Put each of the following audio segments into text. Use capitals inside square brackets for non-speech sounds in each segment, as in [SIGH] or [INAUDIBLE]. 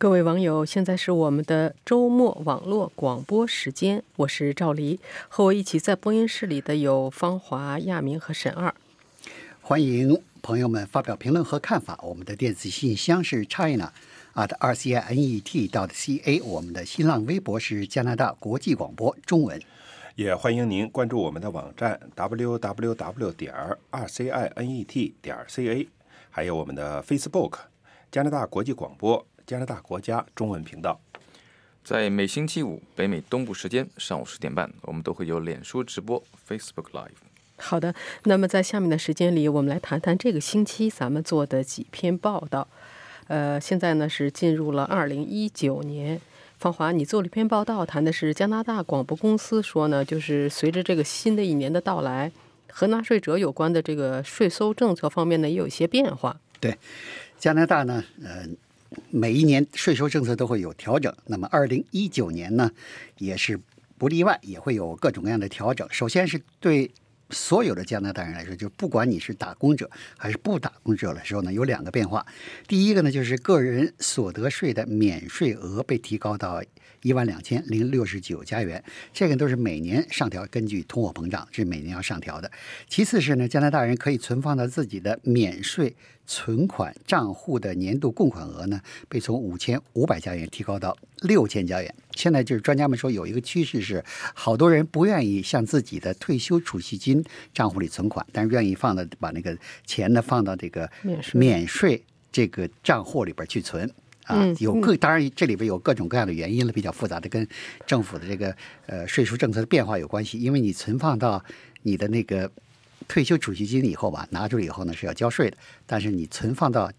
各位网友，现在是我们的周末网络广播时间，我是赵黎，和我一起在播音室里的有方华、亚明和沈二。欢迎朋友们发表评论和看法。我们的电子信箱是 china at r c i n e t dot c a，我们的新浪微博是加拿大国际广播中文。也欢迎您关注我们的网站 www 点 r c i n e t 点 c a，还有我们的 Facebook 加拿大国际广播加拿大国家中文频道。在每星期五北美东部时间上午十点半，我们都会有脸书直播 Facebook Live。好的，那么在下面的时间里，我们来谈谈这个星期咱们做的几篇报道。呃，现在呢是进入了二零一九年。方华，你做了一篇报道，谈的是加拿大广播公司说呢，就是随着这个新的一年的到来，和纳税者有关的这个税收政策方面呢，也有一些变化。对，加拿大呢，呃，每一年税收政策都会有调整。那么二零一九年呢，也是不例外，也会有各种各样的调整。首先是对。所有的加拿大人来说，就不管你是打工者还是不打工者来说呢，有两个变化。第一个呢，就是个人所得税的免税额被提高到一万两千零六十九加元，这个都是每年上调，根据通货膨胀是每年要上调的。其次是呢，加拿大人可以存放到自己的免税。存款账户的年度供款额呢，被从五千五百加元提高到六千加元。现在就是专家们说有一个趋势是，好多人不愿意向自己的退休储蓄金账户里存款，但是愿意放到把那个钱呢放到这个免税这个账户里边去存啊。有各当然这里边有各种各样的原因了，比较复杂的，跟政府的这个呃税收政策的变化有关系。因为你存放到你的那个。退休储蓄金以后吧，拿出来以后呢是要交税的。但是你存放到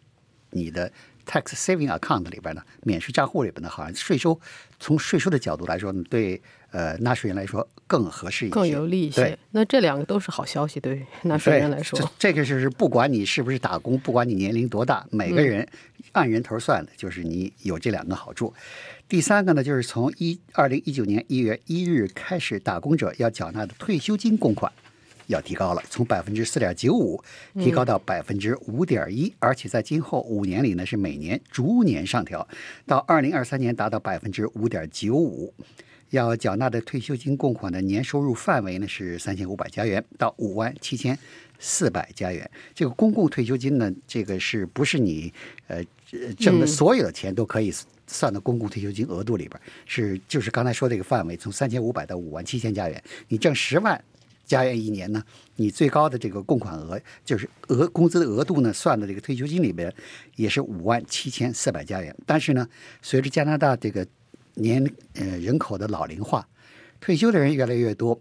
你的 tax saving account 里边呢，免税账户里边呢，好像税收从税收的角度来说呢，对呃纳税人来说更合适一些，更有利一些。那这两个都是好消息，对纳税人来说。这个就是不管你是不是打工，不管你年龄多大，每个人按人头算的，就是你有这两个好处。第三个呢，就是从一二零一九年一月一日开始，打工者要缴纳的退休金公款。要提高了，从百分之四点九五提高到百分之五点一，而且在今后五年里呢，是每年逐年上调，到二零二三年达到百分之五点九五。要缴纳的退休金供款的年收入范围呢是三千五百加元到五万七千四百加元。这个公共退休金呢，这个是不是你呃挣的所有的钱都可以算到公共退休金额度里边？是就是刚才说这个范围，从三千五百到五万七千加元，你挣十万。加元一年呢，你最高的这个供款额就是额工资的额度呢，算的这个退休金里边也是五万七千四百加元。但是呢，随着加拿大这个年呃人口的老龄化，退休的人越来越多，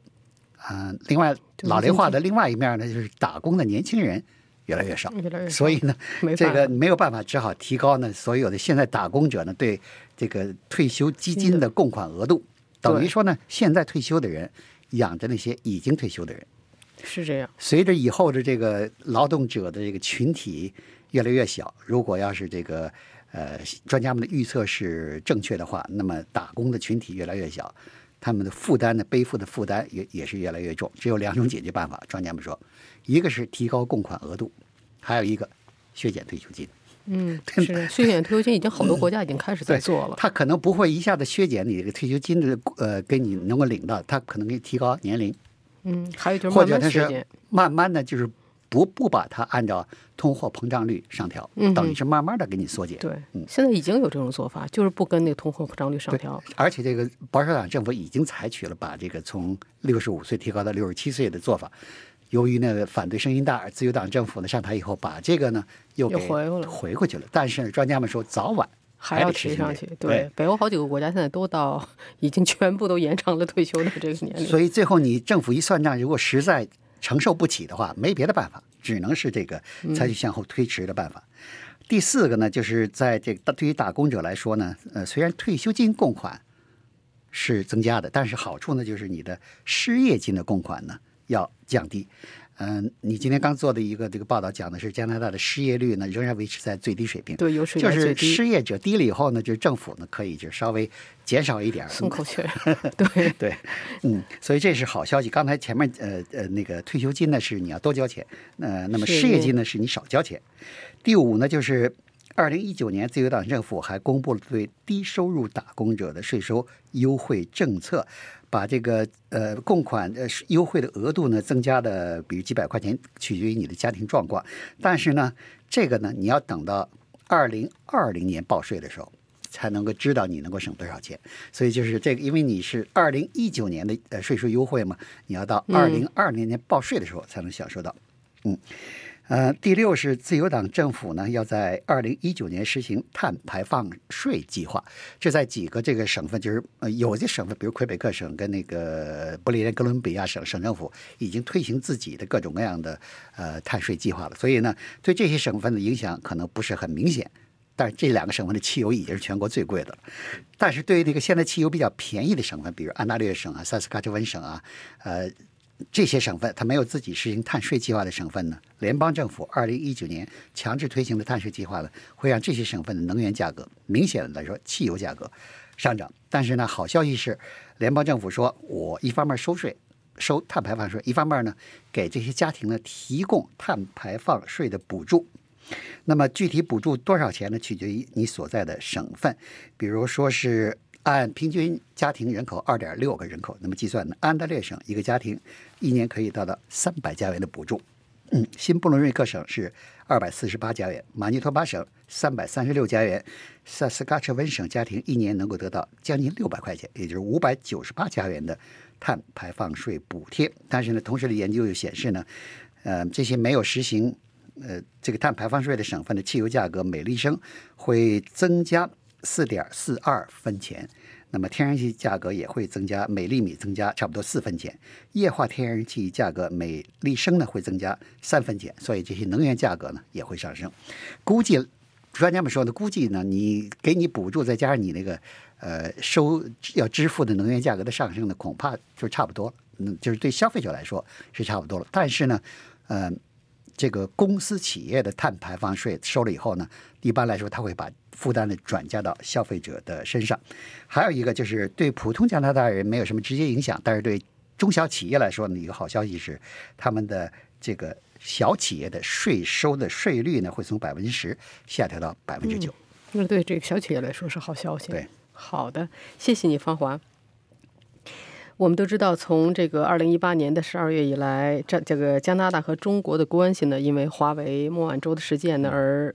啊，另外老龄化的另外一面呢，就是打工的年轻人越来越少，所以呢，这个没有办法，只好提高呢所有的现在打工者呢对这个退休基金的供款额度，等于说呢，现在退休的人。养着那些已经退休的人，是这样。随着以后的这个劳动者的这个群体越来越小，如果要是这个呃专家们的预测是正确的话，那么打工的群体越来越小，他们的负担呢背负的负担也也是越来越重。只有两种解决办法，专家们说，一个是提高供款额度，还有一个削减退休金。嗯，是削减退休金已经好多国家已经开始在做了。他可能不会一下子削减你这个退休金的，呃，给你能够领到，他可能给你提高年龄。嗯，还有就是或者他是慢慢的就是不不把它按照通货膨胀率上调，等于是慢慢的给你缩减。对，嗯，现在已经有这种做法，就是不跟那个通货膨胀率上调。而且这个保守党政府已经采取了把这个从六十五岁提高到六十七岁的做法。由于那个反对声音大，自由党政府呢上台以后，把这个呢又回回回过去了。但是专家们说，早晚还要提上去。对，北欧好几个国家现在都到已经全部都延长了退休的这个年龄。所以最后你政府一算账，如果实在承受不起的话，没别的办法，只能是这个采取向后推迟的办法。第四个呢，就是在这个对于打工者来说呢，呃，虽然退休金供款是增加的，但是好处呢，就是你的失业金的供款呢。要降低，嗯，你今天刚做的一个这个报道讲的是加拿大的失业率呢仍然维持在最低水平，对，有水平就是失业者低了以后呢，就是政府呢可以就稍微减少一点，松口气，[LAUGHS] 对。对，嗯，所以这是好消息。刚才前面呃呃那个退休金呢是你要多交钱，呃，那么失业金呢是你少交钱。第五呢就是二零一九年，自由党政府还公布了对低收入打工者的税收优惠政策，把这个呃供款呃优惠的额度呢增加的，比如几百块钱，取决于你的家庭状况。但是呢，这个呢，你要等到二零二零年报税的时候。才能够知道你能够省多少钱，所以就是这个，因为你是二零一九年的呃税收优惠嘛，你要到二零二零年报税的时候才能享受到。嗯，呃，第六是自由党政府呢要在二零一九年实行碳排放税计划，这在几个这个省份，就是呃有些省份，比如魁北克省跟那个不列颠哥伦比亚省省政府已经推行自己的各种各样的呃碳税计划了，所以呢，对这些省份的影响可能不是很明显。但是这两个省份的汽油已经是全国最贵的了，但是对于那个现在汽油比较便宜的省份，比如安大略省啊、萨斯喀彻温省啊，呃，这些省份它没有自己实行碳税计划的省份呢，联邦政府二零一九年强制推行的碳税计划呢，会让这些省份的能源价格明显的来说，汽油价格上涨。但是呢，好消息是，联邦政府说我一方面收税，收碳排放税，一方面呢，给这些家庭呢提供碳排放税的补助。那么具体补助多少钱呢？取决于你所在的省份。比如说是按平均家庭人口二点六个人口，那么计算呢，安大略省一个家庭一年可以得到三百加元的补助。嗯，新布伦瑞克省是二百四十八加元，马尼托巴省三百三十六加元，萨斯喀彻温省家庭一年能够得到将近六百块钱，也就是五百九十八加元的碳排放税补贴。但是呢，同时的研究又显示呢，呃，这些没有实行。呃，这个碳排放税的省份的汽油价格每立升会增加四点四二分钱，那么天然气价格也会增加每立米增加差不多四分钱，液化天然气价格每立升呢会增加三分钱，所以这些能源价格呢也会上升。估计专家们说呢，估计呢你给你补助再加上你那个呃收要支付的能源价格的上升呢，恐怕就差不多了。嗯，就是对消费者来说是差不多了，但是呢，嗯。这个公司企业的碳排放税收了以后呢，一般来说他会把负担呢转嫁到消费者的身上。还有一个就是对普通加拿大人没有什么直接影响，但是对中小企业来说呢，一个好消息是，他们的这个小企业的税收的税率呢会从百分之十下调到百分之九。那对这个小企业来说是好消息。对，好的，谢谢你，方华。我们都知道，从这个二零一八年的十二月以来，这这个加拿大和中国的关系呢，因为华为孟晚舟的事件呢，而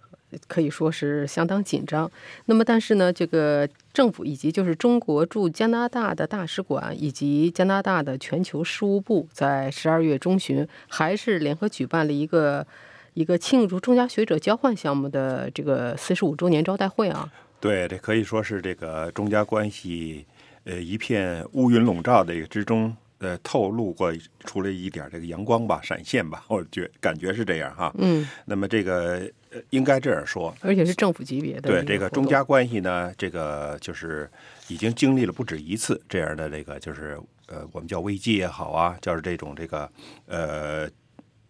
可以说是相当紧张。那么，但是呢，这个政府以及就是中国驻加拿大的大使馆以及加拿大的全球事务部，在十二月中旬还是联合举办了一个一个庆祝中加学者交换项目的这个四十五周年招待会啊。对，这可以说是这个中加关系。呃，一片乌云笼罩的之中，呃，透露过出了一点这个阳光吧，闪现吧，[LAUGHS] 我觉感觉是这样哈。嗯。那么这个呃，应该这样说，而且是政府级别的。对这个中加关系呢，这个就是已经经历了不止一次这样的这个，就是呃，我们叫危机也好啊，叫是这种这个呃，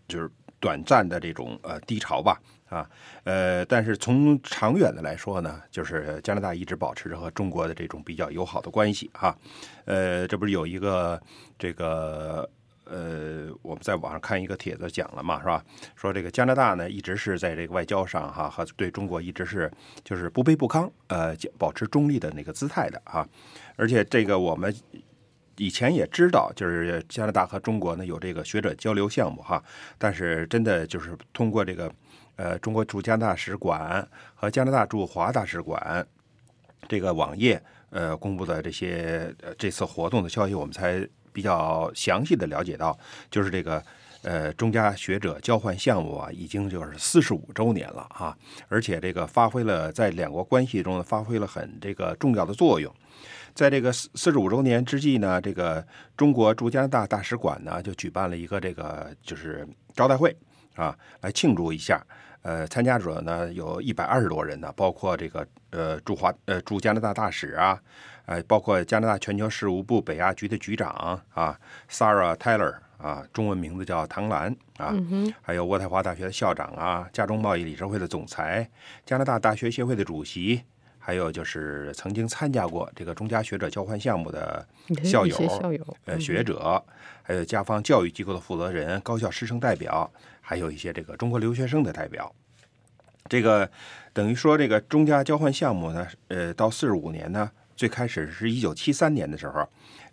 就是短暂的这种呃低潮吧。啊，呃，但是从长远的来说呢，就是加拿大一直保持着和中国的这种比较友好的关系哈。呃，这不是有一个这个呃，我们在网上看一个帖子讲了嘛，是吧？说这个加拿大呢一直是在这个外交上哈和对中国一直是就是不卑不亢，呃，保持中立的那个姿态的哈。而且这个我们以前也知道，就是加拿大和中国呢有这个学者交流项目哈，但是真的就是通过这个。呃，中国驻加拿大使馆和加拿大驻华大使馆这个网页呃公布的这些呃这次活动的消息，我们才比较详细的了解到，就是这个呃中加学者交换项目啊，已经就是四十五周年了啊，而且这个发挥了在两国关系中发挥了很这个重要的作用。在这个四四十五周年之际呢，这个中国驻加拿大大使馆呢就举办了一个这个就是招待会啊，来庆祝一下。呃，参加者呢有一百二十多人呢，包括这个呃驻华呃驻加拿大大使啊，呃，包括加拿大全球事务部北亚局的局长啊，Sarah Taylor 啊，中文名字叫唐兰啊，还有渥太华大学的校长啊，加中贸易理事会的总裁，加拿大大学协会的主席，还有就是曾经参加过这个中加学者交换项目的 [LAUGHS] 校友、校友呃学者，还有加方教育机构的负责人、高校师生代表。还有一些这个中国留学生的代表，这个等于说这个中加交换项目呢，呃，到四十五年呢，最开始是一九七三年的时候，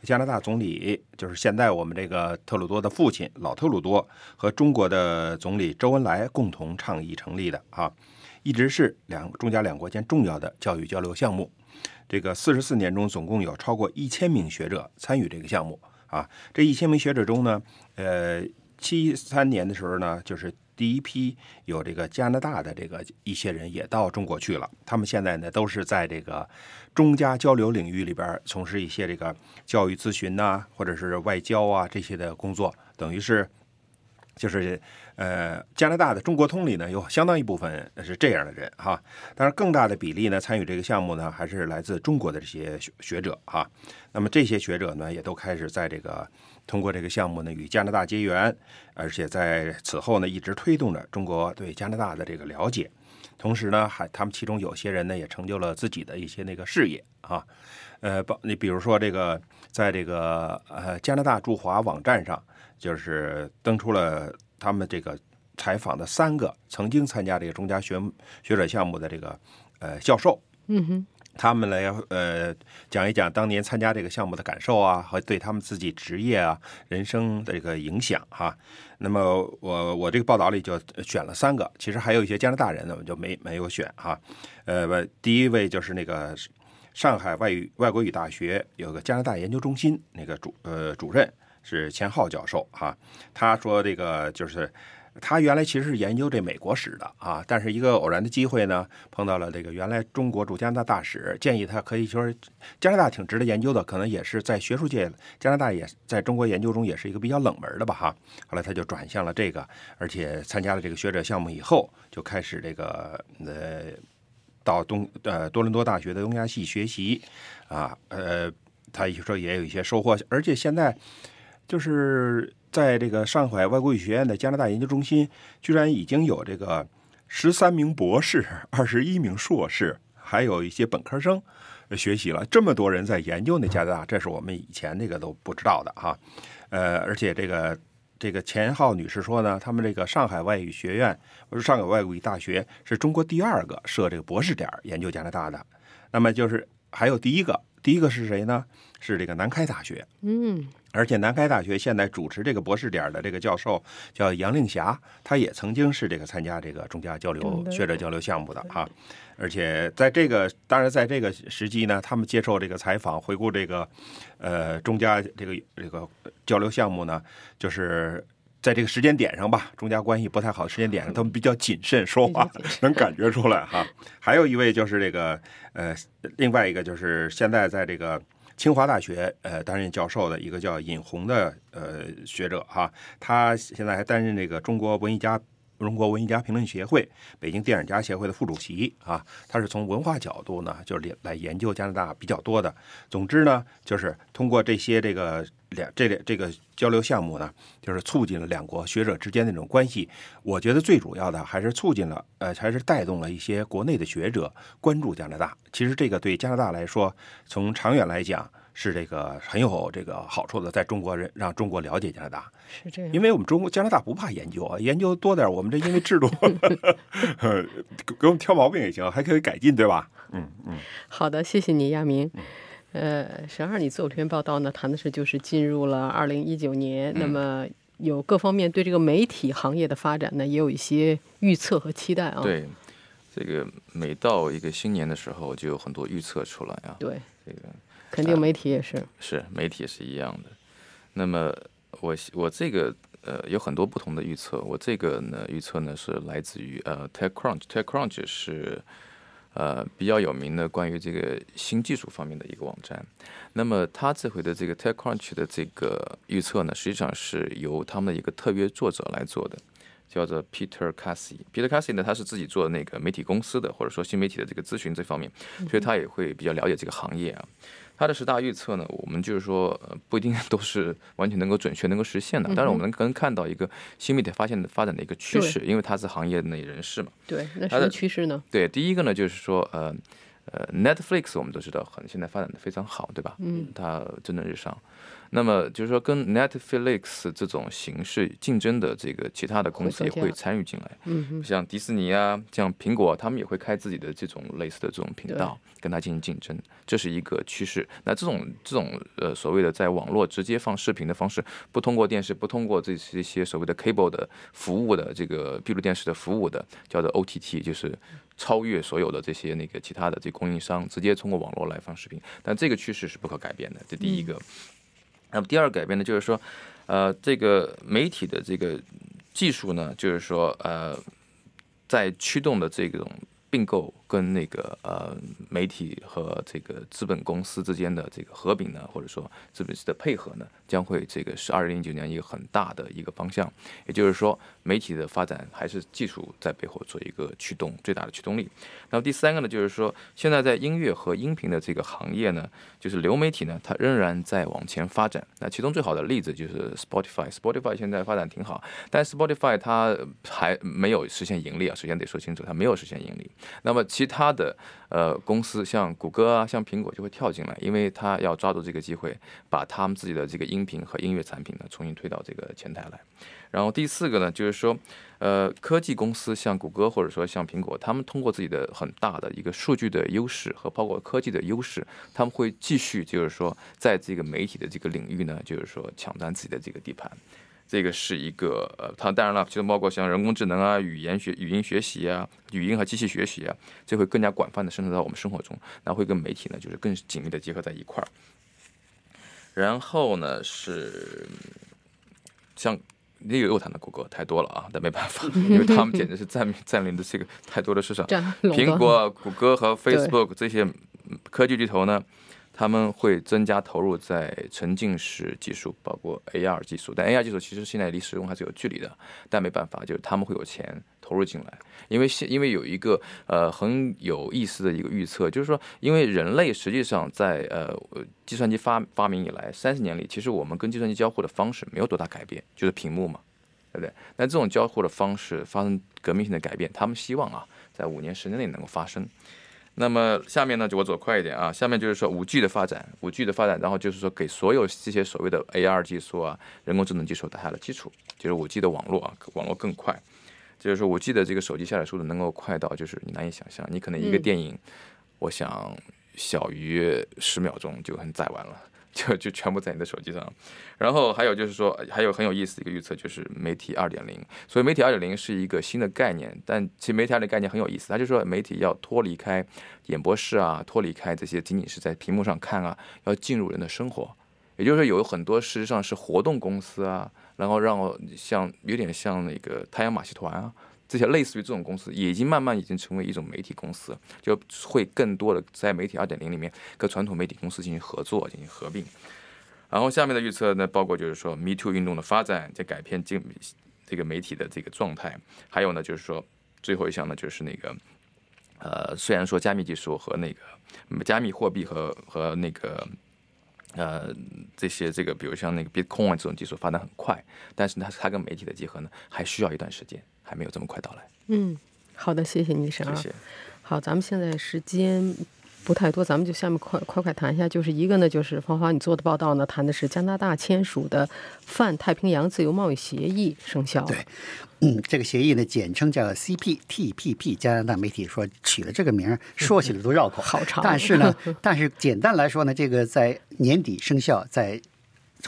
加拿大总理就是现在我们这个特鲁多的父亲老特鲁多和中国的总理周恩来共同倡议成立的啊，一直是两中加两国间重要的教育交流项目。这个四十四年中，总共有超过一千名学者参与这个项目啊。这一千名学者中呢，呃，七三年的时候呢，就是第一批有这个加拿大的这个一些人也到中国去了。他们现在呢，都是在这个中加交流领域里边从事一些这个教育咨询呐、或者是外交啊这些的工作，等于是。就是呃，加拿大的中国通里呢，有相当一部分是这样的人哈。当然，更大的比例呢，参与这个项目呢，还是来自中国的这些学学者哈。那么这些学者呢，也都开始在这个通过这个项目呢，与加拿大结缘，而且在此后呢，一直推动着中国对加拿大的这个了解。同时呢，还他们其中有些人呢，也成就了自己的一些那个事业啊。呃，你比如说这个，在这个呃加拿大驻华网站上。就是登出了他们这个采访的三个曾经参加这个中加学学者项目的这个呃教授，嗯哼，他们来呃讲一讲当年参加这个项目的感受啊，和对他们自己职业啊、人生的这个影响哈。那么我我这个报道里就选了三个，其实还有一些加拿大人呢，我就没没有选哈。呃，第一位就是那个上海外语外国语大学有个加拿大研究中心那个主呃主任。是钱浩教授哈，他说这个就是他原来其实是研究这美国史的啊，但是一个偶然的机会呢，碰到了这个原来中国驻加拿大大使，建议他可以说加拿大挺值得研究的，可能也是在学术界加拿大也在中国研究中也是一个比较冷门的吧哈。后来他就转向了这个，而且参加了这个学者项目以后，就开始这个呃到东呃多伦多大学的东亚系学习啊，呃他说也有一些收获，而且现在。就是在这个上海外国语学院的加拿大研究中心，居然已经有这个十三名博士、[LAUGHS] 二十一名硕士，还有一些本科生学习了。这么多人在研究那加拿大，这是我们以前那个都不知道的哈。呃，而且这个这个钱浩女士说呢，他们这个上海外语学院，不是上海外国语大学，是中国第二个设这个博士点研究加拿大的。那么就是还有第一个，第一个是谁呢？是这个南开大学。嗯。而且南开大学现在主持这个博士点的这个教授叫杨令霞，他也曾经是这个参加这个中加交流学者交流项目的哈。而且在这个当然在这个时机呢，他们接受这个采访，回顾这个呃中加这个这个交流项目呢，就是在这个时间点上吧，中加关系不太好的时间点上，他们比较谨慎说话，能感觉出来哈。还有一位就是这个呃，另外一个就是现在在这个。清华大学呃担任教授的一个叫尹红的呃学者哈，他现在还担任这个中国文艺家中国文艺家评论协会、北京电影家协会的副主席啊。他是从文化角度呢，就是来研究加拿大比较多的。总之呢，就是通过这些这个两这这个交流项目呢，就是促进了两国学者之间的这种关系。我觉得最主要的还是促进了呃，还是带动了一些国内的学者关注加拿大。其实这个对加拿大来说，从长远来讲。是这个很有这个好处的，在中国人让中国了解加拿大，是这样，因为我们中国加拿大不怕研究啊，研究多点，我们这因为制度，[LAUGHS] 给我们挑毛病也行，还可以改进，对吧？嗯嗯。好的，谢谢你，亚明。呃，沈二，你做这篇报道呢，谈的是就是进入了二零一九年，那么有各方面对这个媒体行业的发展呢，也有一些预测和期待啊。对，这个每到一个新年的时候，就有很多预测出来啊。对，这个。肯定媒体也是，是媒体是一样的。那么我我这个呃有很多不同的预测，我这个呢预测呢是来自于呃 TechCrunch，TechCrunch 是呃比较有名的关于这个新技术方面的一个网站。那么他这回的这个 TechCrunch 的这个预测呢，实际上是由他们的一个特约作者来做的，叫做 Peter Casey。Peter Casey 呢，他是自己做那个媒体公司的，或者说新媒体的这个咨询这方面，所以他也会比较了解这个行业啊。它的十大预测呢，我们就是说，呃，不一定 [LAUGHS] 都是完全能够准确、能够实现的。但是我们能看到一个新媒体发现的发展的一个趋势，因为他是行业内人士嘛。对，那什么趋势呢？对，第一个呢，就是说，呃，呃，Netflix 我们都知道很现在发展的非常好，对吧？嗯，它蒸蒸日上。那么就是说，跟 Netflix 这种形式竞争的这个其他的公司也会参与进来，嗯像迪士尼啊，像苹果，他们也会开自己的这种类似的这种频道，跟它进行竞争，这是一个趋势。那这种这种呃所谓的在网络直接放视频的方式，不通过电视，不通过这这些所谓的 cable 的服务的这个闭路电视的服务的，叫做 OTT，就是超越所有的这些那个其他的这供应商，直接通过网络来放视频。但这个趋势是不可改变的，这第一个。那么第二个改变呢，就是说，呃，这个媒体的这个技术呢，就是说，呃，在驱动的这种并购跟那个呃媒体和这个资本公司之间的这个合并呢，或者说资本的配合呢，将会这个是二零一九年一个很大的一个方向。也就是说，媒体的发展还是技术在背后做一个驱动，最大的驱动力。那么第三个呢，就是说，现在在音乐和音频的这个行业呢，就是流媒体呢，它仍然在往前发展。那其中最好的例子就是 Spotify。Spotify 现在发展挺好，但 Spotify 它还没有实现盈利啊。首先得说清楚，它没有实现盈利。那么其其他的呃公司，像谷歌啊，像苹果就会跳进来，因为它要抓住这个机会，把他们自己的这个音频和音乐产品呢，重新推到这个前台来。然后第四个呢，就是说，呃，科技公司像谷歌或者说像苹果，他们通过自己的很大的一个数据的优势和包括科技的优势，他们会继续就是说，在这个媒体的这个领域呢，就是说抢占自己的这个地盘。这个是一个呃，它当然了，其中包括像人工智能啊、语言学、语音学习啊、语音和机器学习啊，这会更加广泛的渗透到我们生活中，那会跟媒体呢，就是更紧密的结合在一块儿。然后呢是像。那个又谈的谷歌太多了啊，但没办法，因为他们简直是占占领的这个太多的市场。苹果、谷歌和 Facebook 这些科技巨头呢，他们会增加投入在沉浸式技术，包括 AR 技术。但 AR 技术其实现在离使用还是有距离的，但没办法，就是他们会有钱投入进来。因为现因为有一个呃很有意思的一个预测，就是说，因为人类实际上在呃计算机发发明以来三十年里，其实我们跟计算机交互的方式没有多大改变，就是屏幕嘛，对不对？那这种交互的方式发生革命性的改变，他们希望啊，在五年十年内能够发生。那么下面呢，就我走快一点啊，下面就是说五 G 的发展，五 G 的发展，然后就是说给所有这些所谓的 AR 技术啊、人工智能技术打下了基础，就是五 G 的网络啊，网络更快。就是说，五 G 的这个手机下载速度能够快到，就是你难以想象。你可能一个电影，我想小于十秒钟就很载完了，就就全部在你的手机上。然后还有就是说，还有很有意思的一个预测，就是媒体二点零。所以媒体二点零是一个新的概念，但其实媒体二点零概念很有意思。它就说，媒体要脱离开演播室啊，脱离开这些仅仅是在屏幕上看啊，要进入人的生活。也就是说，有很多事实上是活动公司啊。然后让像有点像那个太阳马戏团啊，这些类似于这种公司，已经慢慢已经成为一种媒体公司，就会更多的在媒体二点零里面跟传统媒体公司进行合作、进行合并。然后下面的预测呢，包括就是说 Me Too 运动的发展，在改变这这个媒体的这个状态，还有呢就是说最后一项呢就是那个呃，虽然说加密技术和那个加密货币和和那个。呃，这些这个，比如像那个 Bitcoin 这种技术发展很快，但是它它跟媒体的结合呢，还需要一段时间，还没有这么快到来。嗯，好的，谢谢倪生啊。谢谢。好，咱们现在时间不太多，咱们就下面快快快谈一下，就是一个呢，就是芳芳你做的报道呢，谈的是加拿大签署的泛太平洋自由贸易协议生效。对。嗯，这个协议呢，简称叫 CPTPP。加拿大媒体说取了这个名儿，说起来都绕口。好长。但是呢，[LAUGHS] 但是简单来说呢，这个在年底生效，在。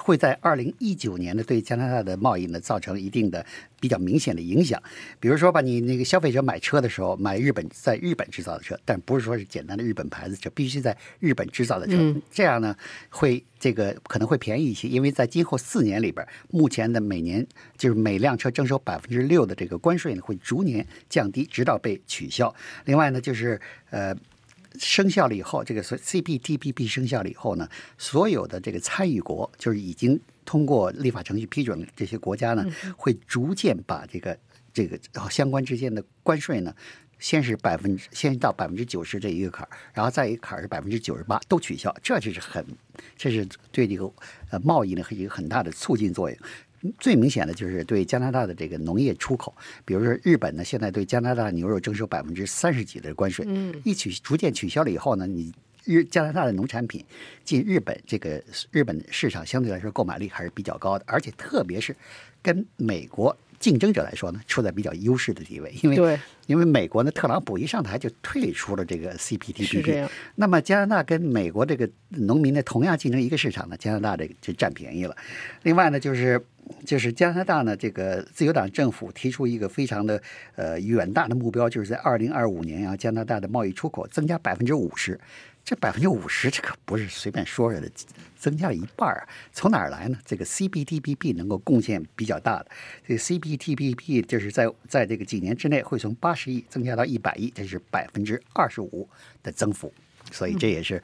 会在二零一九年呢，对加拿大的贸易呢造成一定的比较明显的影响。比如说吧，你那个消费者买车的时候，买日本在日本制造的车，但不是说是简单的日本牌子车，必须在日本制造的车。这样呢，会这个可能会便宜一些，因为在今后四年里边，目前的每年就是每辆车征收百分之六的这个关税呢，会逐年降低，直到被取消。另外呢，就是呃。生效了以后，这个 CPTPP 生效了以后呢，所有的这个参与国，就是已经通过立法程序批准这些国家呢，会逐渐把这个这个相关之间的关税呢，先是百分之先到百分之九十这一个坎儿，然后再一个坎儿是百分之九十八都取消，这就是很，这是对这个呃贸易呢，有一个很大的促进作用。最明显的就是对加拿大的这个农业出口，比如说日本呢，现在对加拿大牛肉征收百分之三十几的关税，嗯，一取逐渐取消了以后呢，你日加拿大的农产品进日本这个日本市场相对来说购买力还是比较高的，而且特别是跟美国竞争者来说呢，处在比较优势的地位，因为对，因为美国呢，特朗普一上台就退出了这个 CPTPP，那么加拿大跟美国这个农民呢，同样竞争一个市场呢，加拿大这个就占便宜了。另外呢，就是就是加拿大呢，这个自由党政府提出一个非常的呃远大的目标，就是在二零二五年啊，加拿大的贸易出口增加百分之五十。这百分之五十，这可不是随便说说的，增加了一半儿！从哪儿来呢？这个 CBTPP 能够贡献比较大的，这个 CBTPP 就是在在这个几年之内会从八十亿增加到一百亿，这是百分之二十五的增幅，所以这也是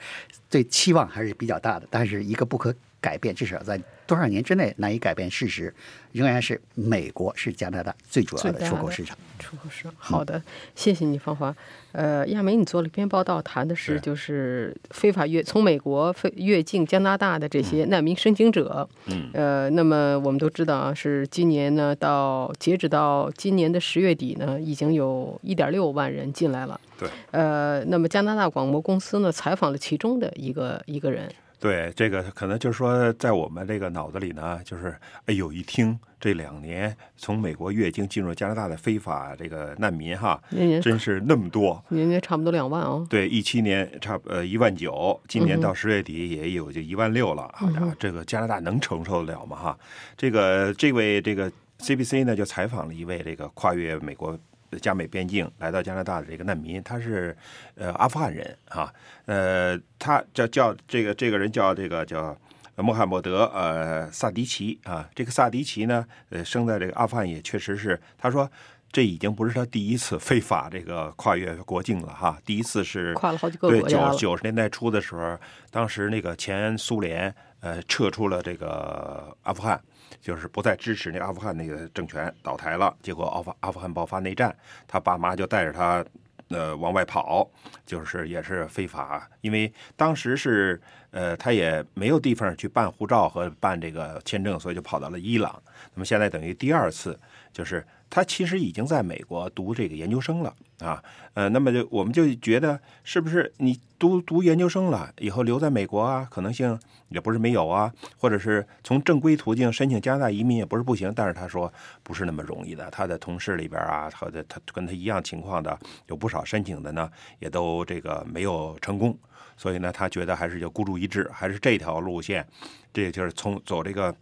对期望还是比较大的。但是一个不可改变，至少在多少年之内难以改变事实，仍然是美国是加拿大最主要的出口市场。出口市场。好的，谢谢你，芳华。呃，亚梅，你做了一篇报道，谈的是是就是非法越从美国飞越境加拿大的这些难民申请者。嗯，呃，那么我们都知道啊，是今年呢到截止到今年的十月底呢，已经有一点六万人进来了。对。呃，那么加拿大广播公司呢采访了其中的一个一个人。对，这个可能就是说，在我们这个脑子里呢，就是哎呦，一听这两年从美国越境进入加拿大的非法这个难民哈，真是那么多。年年差不多两万哦。对，一七年差不呃一万九，今年到十月底也有就一万六了。好家伙，这个加拿大能承受得了吗？哈，这个这位这个 CBC 呢就采访了一位这个跨越美国加美边境来到加拿大的这个难民，他是呃阿富汗人啊，呃，他叫叫这个这个人叫这个叫。穆罕默德呃萨迪奇啊，这个萨迪奇呢，呃，生在这个阿富汗也确实是，他说这已经不是他第一次非法这个跨越国境了哈，第一次是跨了好几个对九国家了。九十年代初的时候，当时那个前苏联呃撤出了这个阿富汗，就是不再支持那阿富汗那个政权倒台了，结果阿富阿富汗爆发内战，他爸妈就带着他呃往外跑，就是也是非法，因为当时是呃他也没有地方去办护照和办这个签证，所以就跑到了伊朗。那么现在等于第二次，就是他其实已经在美国读这个研究生了啊，呃，那么就我们就觉得是不是你读读研究生了以后留在美国啊，可能性也不是没有啊，或者是从正规途径申请加拿大移民也不是不行，但是他说不是那么容易的，他的同事里边啊，或者他跟他一样情况的有不少申请的呢，也都这个没有成功，所以呢，他觉得还是就孤注一掷，还是这条路线，这就是从走这个。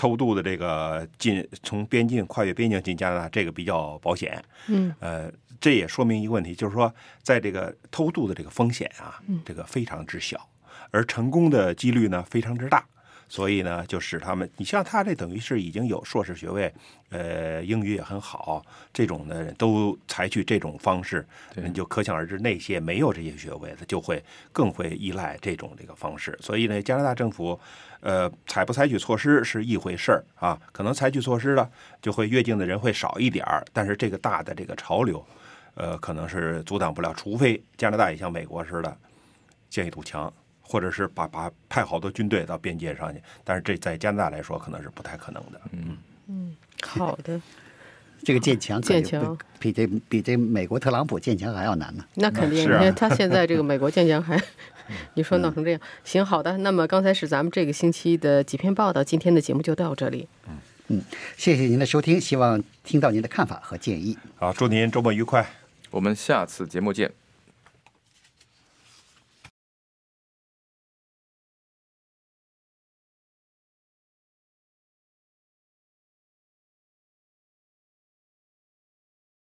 偷渡的这个进从边境跨越边境进加拿大，这个比较保险。嗯，呃，这也说明一个问题，就是说，在这个偷渡的这个风险啊，这个非常之小，而成功的几率呢非常之大。所以呢，就使他们，你像他这等于是已经有硕士学位，呃，英语也很好，这种的人都采取这种方式，你就可想而知，那些没有这些学位的就会更会依赖这种这个方式。所以呢，加拿大政府，呃，采不采取措施是一回事儿啊，可能采取措施了，就会越境的人会少一点儿，但是这个大的这个潮流，呃，可能是阻挡不了，除非加拿大也像美国似的建一堵墙。或者是把把派好多军队到边界上去，但是这在加拿大来说可能是不太可能的。嗯嗯，好的，这个建强建墙比这比这美国特朗普建强还要难呢。那肯定，你看他现在这个美国建强还，[LAUGHS] 你说闹成这样，行，好的。那么刚才是咱们这个星期的几篇报道，今天的节目就到这里。嗯嗯谢谢您的收听，希望听到您的看法和建议。好，祝您周末愉快。我们下次节目见。